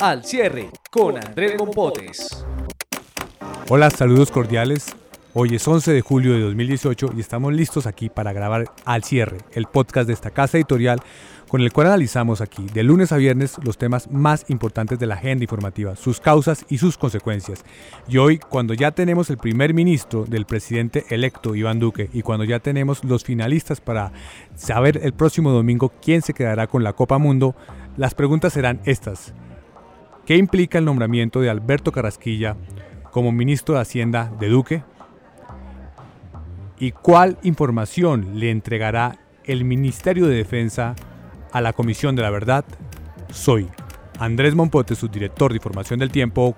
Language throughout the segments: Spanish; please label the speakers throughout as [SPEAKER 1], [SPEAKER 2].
[SPEAKER 1] Al cierre con Andrés Mompotes.
[SPEAKER 2] Hola, saludos cordiales. Hoy es 11 de julio de 2018 y estamos listos aquí para grabar Al cierre, el podcast de esta casa editorial con el cual analizamos aquí de lunes a viernes los temas más importantes de la agenda informativa, sus causas y sus consecuencias. Y hoy, cuando ya tenemos el primer ministro del presidente electo Iván Duque y cuando ya tenemos los finalistas para saber el próximo domingo quién se quedará con la Copa Mundo, las preguntas serán estas. ¿Qué implica el nombramiento de Alberto Carrasquilla como ministro de Hacienda de Duque? ¿Y cuál información le entregará el Ministerio de Defensa a la Comisión de la Verdad? Soy Andrés Mompote, subdirector de Información del Tiempo.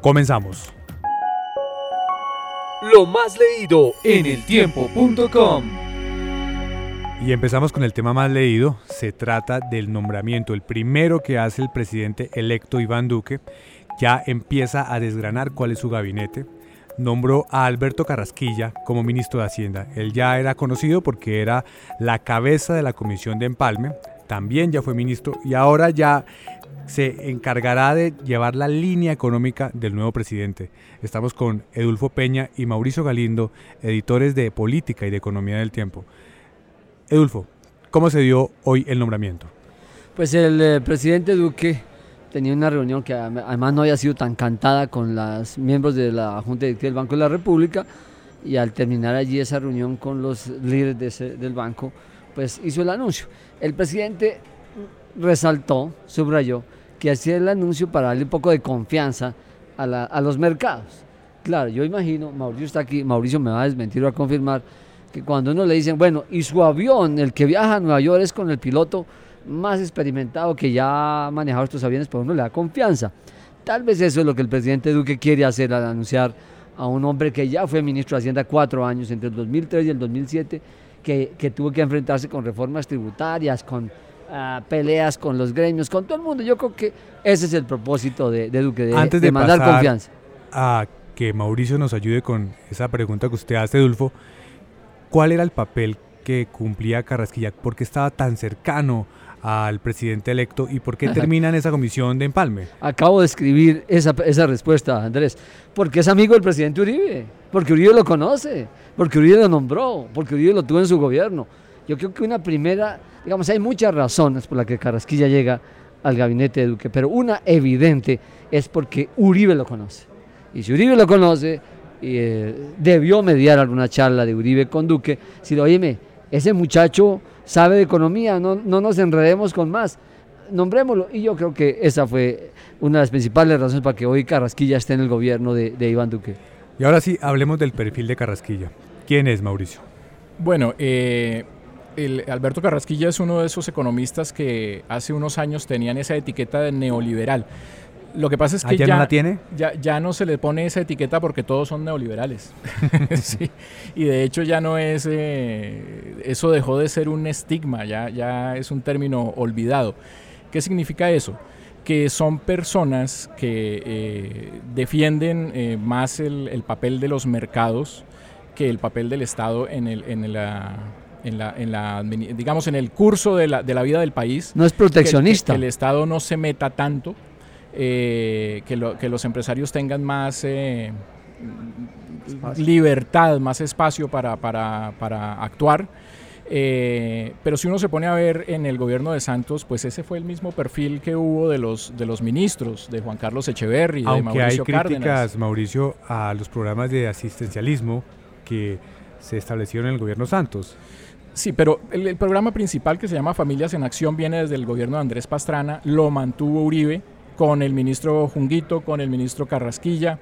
[SPEAKER 2] Comenzamos.
[SPEAKER 1] Lo más leído en eltiempo.com.
[SPEAKER 2] Y empezamos con el tema más leído. Se trata del nombramiento, el primero que hace el presidente electo Iván Duque. Ya empieza a desgranar cuál es su gabinete. Nombró a Alberto Carrasquilla como ministro de Hacienda. Él ya era conocido porque era la cabeza de la comisión de empalme. También ya fue ministro y ahora ya se encargará de llevar la línea económica del nuevo presidente. Estamos con Edulfo Peña y Mauricio Galindo, editores de Política y de Economía del Tiempo. Edulfo, ¿cómo se dio hoy el nombramiento?
[SPEAKER 3] Pues el eh, presidente Duque tenía una reunión que además no había sido tan cantada con los miembros de la Junta Directiva del Banco de la República y al terminar allí esa reunión con los líderes del banco, pues hizo el anuncio. El presidente resaltó, subrayó, que hacía el anuncio para darle un poco de confianza a, a los mercados. Claro, yo imagino, Mauricio está aquí, Mauricio me va a desmentir o a confirmar, que cuando uno le dicen, bueno, y su avión, el que viaja a Nueva York es con el piloto más experimentado que ya ha manejado estos aviones, pues uno le da confianza. Tal vez eso es lo que el presidente Duque quiere hacer al anunciar a un hombre que ya fue ministro de Hacienda cuatro años, entre el 2003 y el 2007, que, que tuvo que enfrentarse con reformas tributarias, con ah, peleas con los gremios, con todo el mundo. Yo creo que ese es el propósito de, Duque, de,
[SPEAKER 2] Antes de,
[SPEAKER 3] mandar confianza.
[SPEAKER 2] A que Mauricio nos ayude con esa pregunta que usted hace, Dulfo. ¿Cuál era el papel que cumplía Carrasquilla? ¿Por qué estaba tan cercano al presidente electo y por qué termina en esa comisión de empalme?
[SPEAKER 3] Acabo de escribir esa, esa respuesta, Andrés. Porque es amigo del presidente Uribe, porque Uribe lo conoce, porque Uribe lo nombró, porque Uribe lo tuvo en su gobierno. Yo creo que una primera, digamos, hay muchas razones por las que Carrasquilla llega al gabinete de Duque, pero una evidente es porque Uribe lo conoce. Y si Uribe lo conoce, eh, debió mediar alguna charla de Uribe con Duque, si oíme, ese muchacho sabe de economía, no, no nos enredemos con más, nombrémoslo. Y yo creo que esa fue una de las principales razones para que hoy Carrasquilla esté en el gobierno de, Iván Duque.
[SPEAKER 2] Y ahora sí, hablemos del perfil de Carrasquilla. ¿Quién es Mauricio?
[SPEAKER 4] Bueno, eh, el Alberto Carrasquilla es uno de esos economistas que hace unos años tenían esa etiqueta de neoliberal. Lo que pasa es que
[SPEAKER 2] ya, no la tiene?
[SPEAKER 4] Ya, ya, no se le pone esa etiqueta porque todos son neoliberales. sí. Y de hecho ya no es, eh, eso dejó de ser un estigma, ya, ya es un término olvidado. ¿Qué significa eso? Que son personas que eh, defienden eh, más el, papel de los mercados que el papel del Estado en, el, en la en la, en la, digamos, en el curso de la, de la vida del país.
[SPEAKER 3] No es proteccionista.
[SPEAKER 4] que, el Estado no se meta tanto eh, que, los empresarios tengan más eh, libertad, más espacio para, actuar. Eh, pero si uno se pone a ver en el gobierno de Santos, pues ese fue el mismo perfil que hubo de los, de los ministros, de Juan Carlos Echeverry,
[SPEAKER 2] Aunque
[SPEAKER 4] de Mauricio
[SPEAKER 2] hay críticas, Mauricio, a los programas de asistencialismo que se establecieron en el gobierno Santos.
[SPEAKER 4] Sí, pero el, el, programa principal que se llama Familias en Acción viene desde el gobierno de Andrés Pastrana, lo mantuvo Uribe con el ministro Junguito, con el ministro Carrasquilla,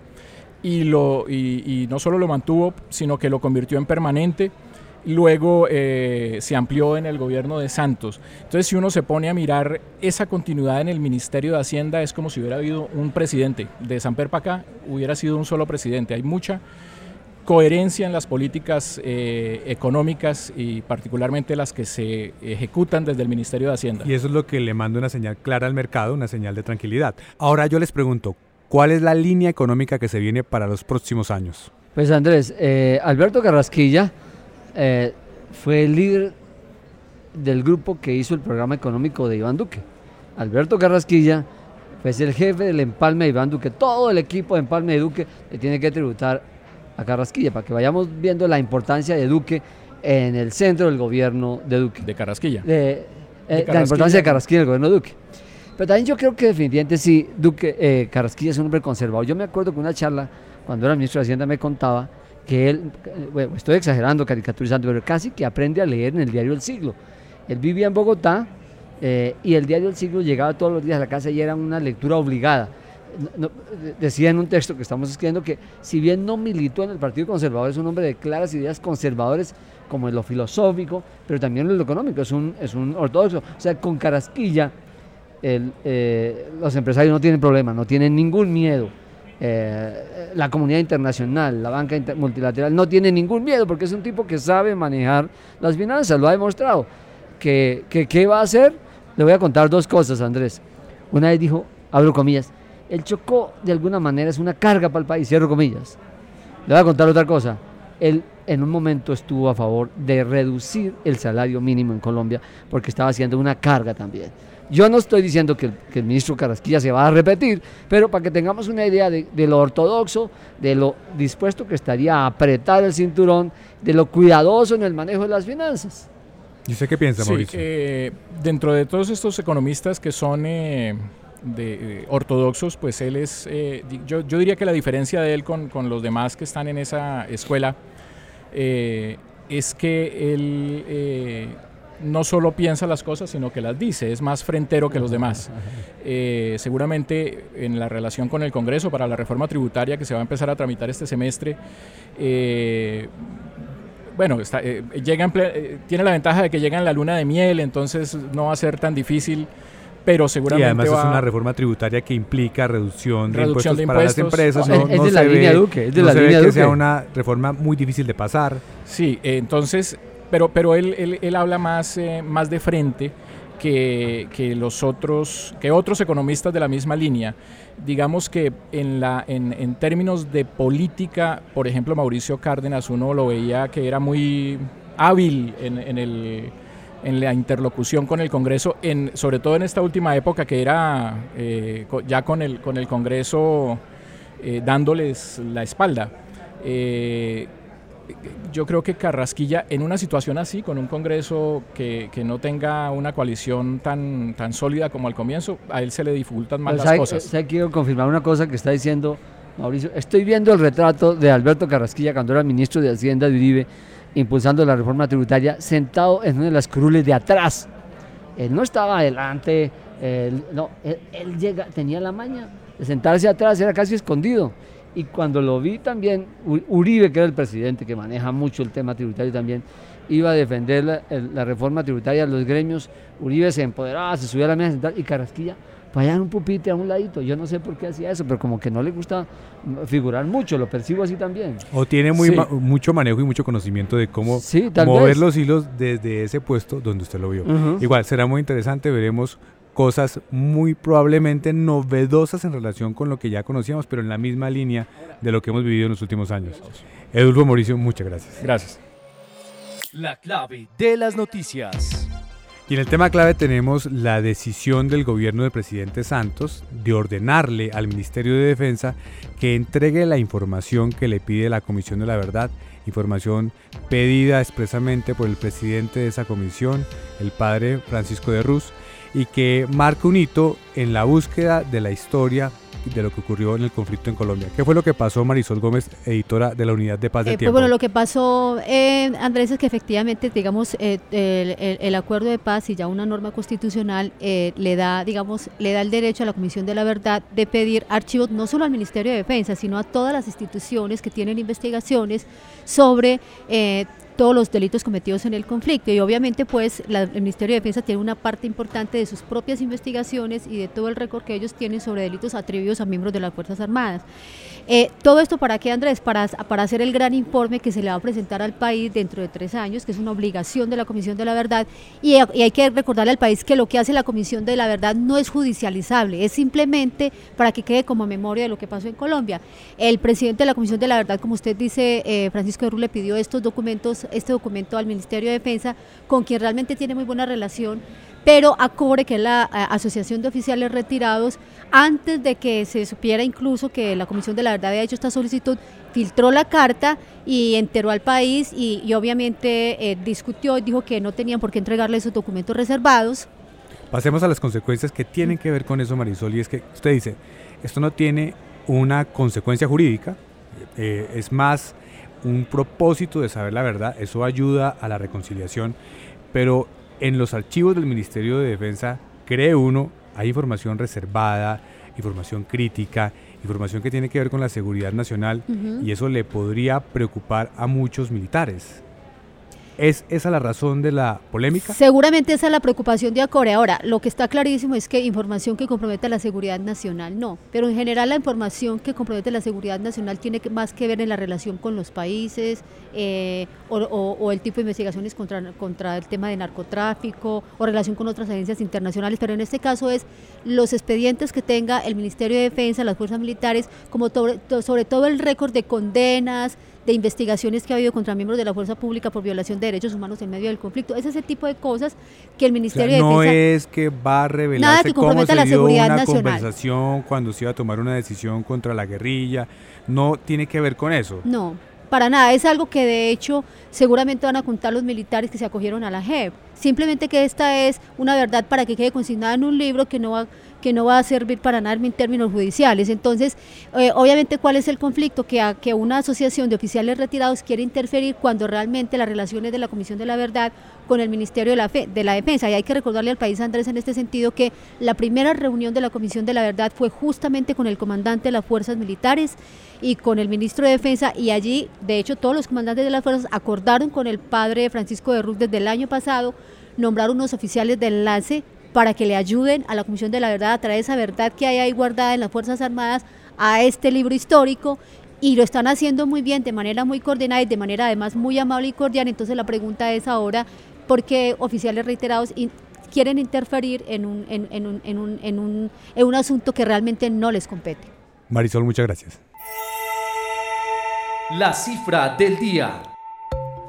[SPEAKER 4] y, lo, y, no solo lo mantuvo, sino que lo convirtió en permanente. luego eh, se amplió en el gobierno de Santos. Entonces, si uno se pone a mirar esa continuidad en el Ministerio de Hacienda, es como si hubiera habido un presidente. De San acá hubiera sido un solo presidente. Hay mucha coherencia en las políticas eh, económicas y particularmente las que se ejecutan desde el Ministerio de Hacienda.
[SPEAKER 2] Y eso es lo que le manda una señal clara al mercado, una señal de tranquilidad. Ahora yo les pregunto, ¿cuál es la línea económica que se viene para los próximos años?
[SPEAKER 3] Pues Andrés, eh, Alberto Carrasquilla eh, fue el líder del grupo que hizo el programa económico de Iván Duque. Alberto Carrasquilla fue el jefe del empalme de Iván Duque. Todo el equipo de empalme de Duque le tiene que tributar a Carrasquilla para que vayamos viendo la importancia de Duque en el centro del gobierno de Duque.
[SPEAKER 4] De Carrasquilla.
[SPEAKER 3] Eh, la importancia de Carrasquilla en el gobierno de Duque. Pero también yo creo que definitivamente sí, Duque, eh, Carrasquilla es un hombre conservador. Yo me acuerdo que una charla, cuando era ministro de Hacienda, me contaba que él, bueno, estoy exagerando, caricaturizando, pero casi que aprende a leer en el diario El Siglo. Él vivía en Bogotá eh, y el diario El Siglo llegaba todos los días a la casa y era una lectura obligada. Decía en un texto que estamos escribiendo que si bien no militó en el Partido Conservador, es un hombre de claras ideas conservadores como en lo filosófico, pero también en lo económico, es un, es un ortodoxo. O sea, con Carasquilla eh, los empresarios no tienen problema, no tienen ningún miedo eh, la comunidad internacional, la banca multilateral, no tiene ningún miedo porque es un tipo que sabe manejar las finanzas, lo ha demostrado. ¿Qué que, va a hacer? Le voy a contar dos cosas, Andrés. Una vez dijo, abro comillas, el Chocó de alguna manera es una carga para el país, cierro comillas. Le voy a contar otra cosa. Él en un momento estuvo a favor de reducir el salario mínimo en Colombia porque estaba haciendo una carga también. Yo no estoy diciendo que el, ministro Carrasquilla se va a repetir, pero para que tengamos una idea de, lo ortodoxo, de lo dispuesto que estaría a apretar el cinturón, de lo cuidadoso en el manejo de las finanzas.
[SPEAKER 2] ¿Y usted qué piensa, Mauricio?
[SPEAKER 4] Eh, dentro de todos estos economistas que son eh, de, eh, ortodoxos, pues él es, yo, diría que la diferencia de él con, con, los demás que están en esa escuela es que él no solo piensa las cosas, sino que las dice, es más frentero que los demás. Eh, seguramente en la relación con el Congreso para la reforma tributaria que se va a empezar a tramitar este semestre, eh, bueno, eh, tiene la ventaja de que llega en la luna de miel, entonces no va a ser tan difícil pero seguramente.
[SPEAKER 2] Y además es una reforma tributaria que implica reducción de, impuestos, para las empresas.
[SPEAKER 3] No, es, de la línea Duque. Es de la
[SPEAKER 2] línea que sea una reforma muy difícil de pasar.
[SPEAKER 4] Sí, entonces pero, pero él, él, habla más, eh, más de frente que, que, los otros, que otros economistas de la misma línea. Digamos que en, la, en, en, términos de política, por ejemplo, Mauricio Cárdenas, uno lo veía que era muy hábil en, en, el, en la interlocución con el Congreso, en, sobre todo en esta última época que era eh, ya con el, con el Congreso eh, dándoles la espalda yo creo que Carrasquilla, en una situación así, con un Congreso que, no tenga una coalición tan, tan sólida como al comienzo, a él se le dificultan más las cosas.
[SPEAKER 3] quiero confirmar una cosa que está diciendo Mauricio. Estoy viendo el retrato de Alberto Carrasquilla cuando era ministro de Hacienda de Uribe, impulsando la reforma tributaria, sentado en una de las curules de atrás. Él no estaba adelante, no, él llega, tenía la maña de sentarse atrás, era casi escondido. Y cuando lo vi también, Uribe, que era el presidente, que maneja mucho el tema tributario también, iba a defender la, reforma tributaria los gremios. Uribe se empoderaba, se subía a la mesa y Carrasquilla allá en un pupitre a un ladito. Yo no sé por qué hacía eso, pero como que no le gusta figurar mucho, lo percibo así también.
[SPEAKER 2] O tiene muy mucho manejo y mucho conocimiento de cómo mover los hilos desde ese puesto donde usted lo vio. Igual, será muy interesante, veremos cosas muy probablemente novedosas en relación con lo que ya conocíamos, pero en la misma línea de lo que hemos vivido en los últimos años. Edulfo Mauricio, muchas gracias.
[SPEAKER 4] Gracias.
[SPEAKER 1] La clave de las noticias.
[SPEAKER 2] Y en el tema clave tenemos la decisión del gobierno del presidente Santos de ordenarle al Ministerio de Defensa que entregue la información que le pide la Comisión de la Verdad, información pedida expresamente por el presidente de esa comisión, el padre Francisco de Ruz, y que marca un hito en la búsqueda de la historia de lo que ocurrió en el conflicto en Colombia. ¿Qué fue lo que pasó, Marisol Gómez, editora de la Unidad de Paz del
[SPEAKER 5] eh,
[SPEAKER 2] Tiempo?
[SPEAKER 5] Pues bueno, lo que pasó, eh, Andrés, es que efectivamente, digamos, eh, el, acuerdo de paz y ya una norma constitucional le da, digamos, le da el derecho a la Comisión de la Verdad de pedir archivos no solo al Ministerio de Defensa, sino a todas las instituciones que tienen investigaciones sobre todos los delitos cometidos en el conflicto. Y obviamente pues el Ministerio de Defensa tiene una parte importante de sus propias investigaciones y de todo el récord que ellos tienen sobre delitos atribuidos a miembros de las Fuerzas Armadas. Eh, todo esto para qué, Andrés? Para, para hacer el gran informe que se le va a presentar al país dentro de tres años, que es una obligación de la Comisión de la Verdad. Y, hay que recordarle al país que lo que hace la Comisión de la Verdad no es judicializable, es simplemente para que quede como memoria de lo que pasó en Colombia. El presidente de la Comisión de la Verdad, como usted dice, eh, Francisco de le pidió estos documentos, este documento al Ministerio de Defensa, con quien realmente tiene muy buena relación pero ACORE, que es la eh, Asociación de Oficiales Retirados, antes de que se supiera incluso que la Comisión de la Verdad había hecho esta solicitud, filtró la carta y enteró al país y, obviamente eh, discutió y dijo que no tenían por qué entregarle esos documentos reservados.
[SPEAKER 2] Pasemos a las consecuencias que tienen que ver con eso, Marisol, y es que usted dice, esto no tiene una consecuencia jurídica, eh, es más un propósito de saber la verdad, eso ayuda a la reconciliación, pero en los archivos del Ministerio de Defensa, cree uno, hay información reservada, información crítica, información que tiene que ver con la seguridad nacional y eso le podría preocupar a muchos militares. ¿Es esa la razón de la polémica?
[SPEAKER 5] Seguramente esa es la preocupación de Acore. Ahora, lo que está clarísimo es que información que compromete la seguridad nacional no, pero en general la información que compromete la seguridad nacional tiene más que ver en la relación con los países eh, o, el tipo de investigaciones contra, contra el tema de narcotráfico o relación con otras agencias internacionales, pero en este caso es los expedientes que tenga el Ministerio de Defensa, las fuerzas militares, como sobre todo el récord de condenas, de investigaciones que ha habido contra miembros de la fuerza pública por violación de derechos humanos en medio del conflicto. Es ese tipo de cosas que el Ministerio de Defensa...
[SPEAKER 2] No es que va a revelarse cómo se la dio seguridad una conversación cuando se iba a tomar una decisión contra la guerrilla. No tiene que ver con eso.
[SPEAKER 5] No, para nada. Es algo que de hecho seguramente van a contar los militares que se acogieron a la JEP. Simplemente que esta es una verdad para que quede consignada en un libro que no va que no va a servir para nada en términos judiciales. Entonces, eh, obviamente, ¿cuál es el conflicto? Que, a, que una asociación de oficiales retirados quiere interferir cuando realmente las relaciones de la Comisión de la Verdad con el Ministerio de la, de la Defensa. Y hay que recordarle al país, Andrés, en este sentido, que la primera reunión de la Comisión de la Verdad fue justamente con el comandante de las fuerzas militares y con el ministro de Defensa y allí, de hecho, todos los comandantes de las fuerzas acordaron con el padre Francisco de Ruz desde el año pasado nombrar unos oficiales de enlace para que le ayuden a la Comisión de la Verdad a traer esa verdad que hay ahí guardada en las Fuerzas Armadas a este libro histórico y lo están haciendo muy bien, de manera muy coordinada y de manera además muy amable y cordial. Entonces la pregunta es ahora, ¿por qué oficiales reiterados quieren interferir en un, en, un, en, un, en, un, en un asunto que realmente no les compete?
[SPEAKER 2] Marisol, muchas gracias.
[SPEAKER 1] La cifra del día.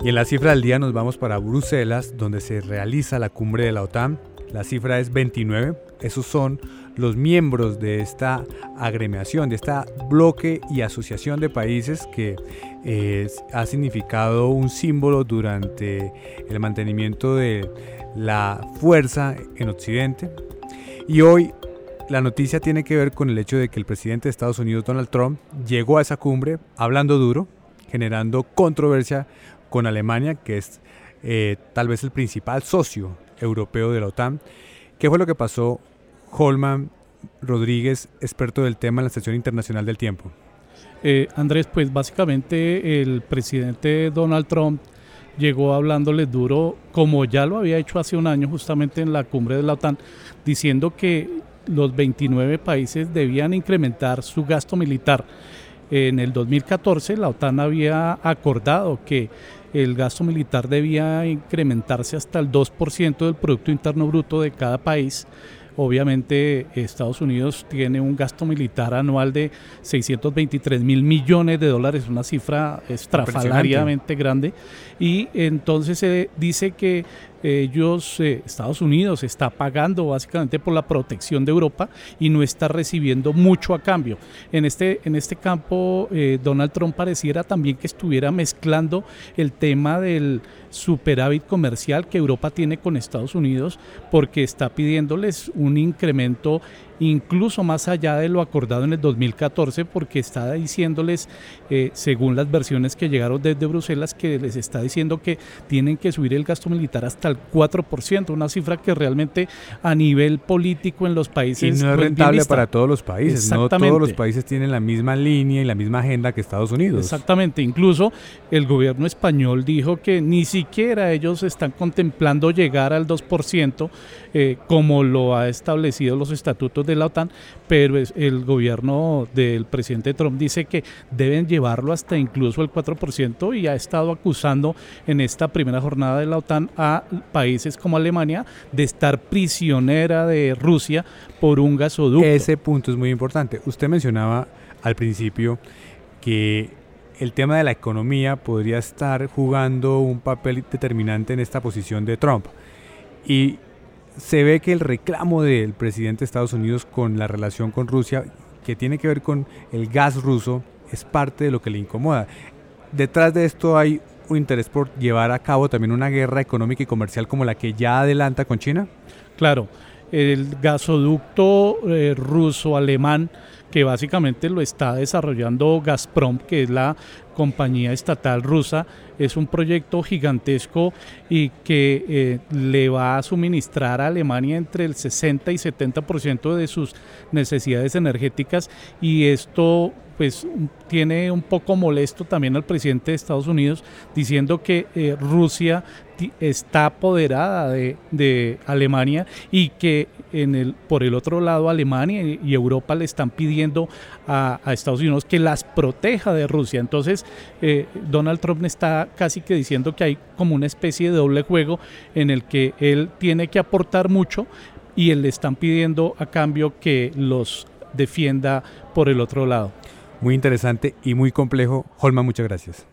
[SPEAKER 2] Y en la cifra del día nos vamos para Bruselas, donde se realiza la cumbre de la OTAN la cifra es 29. Esos son los miembros de esta agremiación, de esta bloque y asociación de países que eh, ha significado un símbolo durante el mantenimiento de la fuerza en Occidente. Y hoy la noticia tiene que ver con el hecho de que el presidente de Estados Unidos, Donald Trump, llegó a esa cumbre hablando duro, generando controversia con Alemania, que es eh, tal vez el principal socio europeo de la OTAN. ¿Qué fue lo que pasó, Holman Rodríguez, experto del tema en la Estación Internacional del Tiempo?
[SPEAKER 6] Eh, Andrés, pues básicamente el presidente Donald Trump llegó hablándole duro, como ya lo había hecho hace un año justamente en la cumbre de la OTAN, diciendo que los 29 países debían incrementar su gasto militar. En el 2014 la OTAN había acordado que el gasto militar debía incrementarse hasta el 2% del Producto Interno Bruto de cada país. Obviamente Estados Unidos tiene un gasto militar anual de 623 mil millones de dólares, una cifra estrafalariamente grande. Y entonces se dice que ellos, eh, Estados Unidos, está pagando básicamente por la protección de Europa y no está recibiendo mucho a cambio. En este, en este campo, eh, Donald Trump pareciera también que estuviera mezclando el tema del superávit comercial que Europa tiene con Estados Unidos porque está pidiéndoles un incremento incluso más allá de lo acordado en el 2014, porque está diciéndoles, eh, según las versiones que llegaron desde Bruselas, que les está diciendo que tienen que subir el gasto militar hasta el 4%, una cifra que realmente a nivel político en los países...
[SPEAKER 2] Y no es rentable para todos los países, no todos los países tienen la misma línea y la misma agenda que Estados Unidos.
[SPEAKER 6] Exactamente, incluso el gobierno español dijo que ni siquiera ellos están contemplando llegar al 2%, eh, como lo ha establecido los estatutos de la OTAN, pero el gobierno del presidente Trump dice que deben llevarlo hasta incluso el 4% y ha estado acusando en esta primera jornada de la OTAN a países como Alemania de estar prisionera de Rusia por un gasoducto.
[SPEAKER 2] Ese punto es muy importante. Usted mencionaba al principio que el tema de la economía podría estar jugando un papel determinante en esta posición de Trump. Y se ve que el reclamo del presidente de Estados Unidos con la relación con Rusia, que tiene que ver con el gas ruso, es parte de lo que le incomoda. Detrás de esto hay un interés por llevar a cabo también una guerra económica y comercial como la que ya adelanta con China.
[SPEAKER 6] Claro, el gasoducto eh, ruso-alemán que básicamente lo está desarrollando Gazprom, que es la compañía estatal rusa. Es un proyecto gigantesco y que eh, le va a suministrar a Alemania entre el 60 y 70% de sus necesidades energéticas y esto pues tiene un poco molesto también al presidente de Estados Unidos diciendo que eh, Rusia está apoderada de, Alemania y que en el, por el otro lado Alemania y Europa le están pidiendo a, Estados Unidos que las proteja de Rusia. Entonces eh, Donald Trump está casi que diciendo que hay como una especie de doble juego en el que él tiene que aportar mucho y él le están pidiendo a cambio que los defienda por el otro lado.
[SPEAKER 2] Muy interesante y muy complejo. Holman, muchas gracias.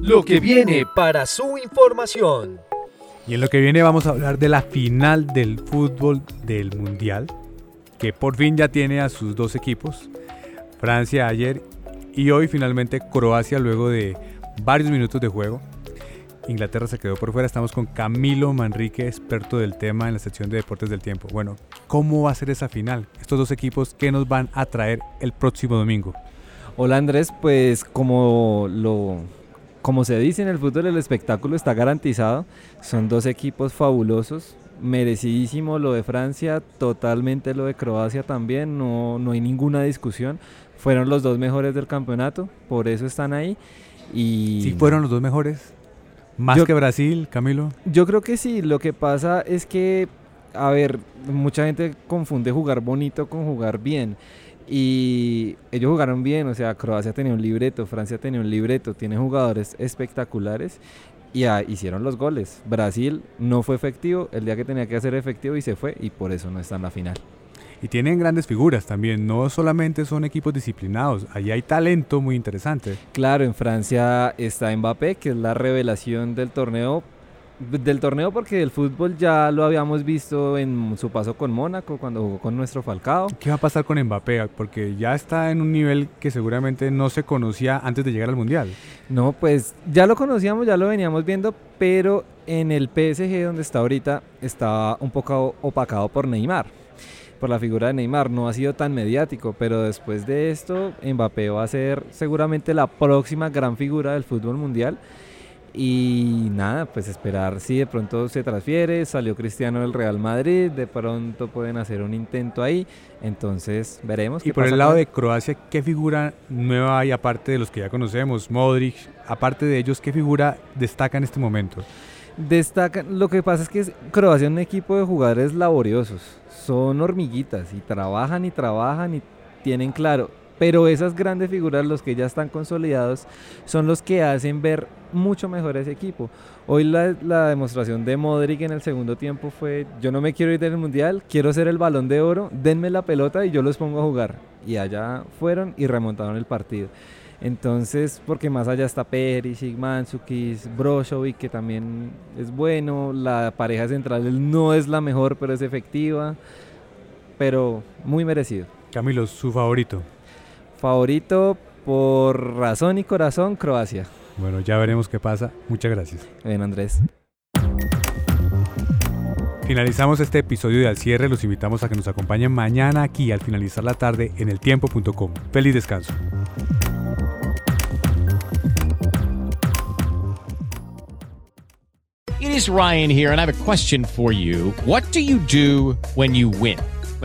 [SPEAKER 1] Lo que viene para su información.
[SPEAKER 2] Y en lo que viene vamos a hablar de la final del fútbol del Mundial, que por fin ya tiene a sus dos equipos, Francia ayer y hoy finalmente Croacia luego de varios minutos de juego. Inglaterra se quedó por fuera. Estamos con Camilo Manrique, experto del tema en la sección de deportes del tiempo. Bueno, ¿cómo va a ser esa final? Estos dos equipos, ¿qué nos van a traer el próximo domingo?
[SPEAKER 7] Hola Andrés, pues como lo como se dice en el fútbol, el espectáculo está garantizado. Son dos equipos fabulosos, merecidísimo lo de Francia, totalmente lo de Croacia también, no, no hay ninguna discusión. Fueron los dos mejores del campeonato, por eso están ahí. Y
[SPEAKER 2] sí, fueron los dos mejores. ¿Más que Brasil, Camilo?
[SPEAKER 7] Yo creo que sí. Lo que pasa es que, a ver, mucha gente confunde jugar bonito con jugar bien. Y ellos jugaron bien, o sea, Croacia tenía un libreto, Francia tenía un libreto, tiene jugadores espectaculares y hicieron los goles. Brasil no fue efectivo el día que tenía que hacer efectivo y se fue y por eso no está en la final.
[SPEAKER 2] Y tienen grandes figuras también, no solamente son equipos disciplinados, allí hay talento muy interesante.
[SPEAKER 7] Claro, en Francia está Mbappé, que es la revelación del torneo, del torneo porque el fútbol ya lo habíamos visto en su paso con Mónaco cuando jugó con nuestro Falcao.
[SPEAKER 2] ¿Qué va a pasar con Mbappé? Porque ya está en un nivel que seguramente no se conocía antes de llegar al Mundial.
[SPEAKER 7] No, pues ya lo conocíamos, ya lo veníamos viendo, pero en el PSG donde está ahorita estaba un poco opacado por Neymar por la figura de Neymar. No ha sido tan mediático, pero después de esto, Mbappé va a ser seguramente la próxima gran figura del fútbol mundial. Y nada, pues esperar si de pronto se transfiere, salió Cristiano del Real Madrid, de pronto pueden hacer un intento ahí, entonces veremos.
[SPEAKER 2] Y por el lado de Croacia, ¿qué figura nueva hay aparte de los que ya conocemos? Modric, aparte de ellos, ¿qué figura destaca en este momento?
[SPEAKER 7] Destaca, lo que pasa es que Croacia es un equipo de jugadores laboriosos, son hormiguitas y trabajan y trabajan y tienen claro. Pero esas grandes figuras, los que ya están consolidados, son los que hacen ver mucho mejor ese equipo. Hoy la, la, demostración de Modric en el segundo tiempo fue, yo no me quiero ir del Mundial, quiero ser el balón de oro, denme la pelota y yo los pongo a jugar. Y allá fueron y remontaron el partido. Entonces, porque más allá está Perisic, Mandzukic, Brozovic, que también es bueno, la pareja central no es la mejor, pero es efectiva, pero muy merecido.
[SPEAKER 2] Camilo, su favorito.
[SPEAKER 7] Favorito por razón y corazón, Croacia.
[SPEAKER 2] Bueno, ya veremos qué pasa. Muchas gracias.
[SPEAKER 7] Bien, Andrés.
[SPEAKER 2] Finalizamos este episodio de Al Cierre. Los invitamos a que nos acompañen mañana aquí al finalizar la tarde en eltiempo.com. Feliz descanso.
[SPEAKER 8] It is Ryan here, and I have a question for you. What do you do when you win?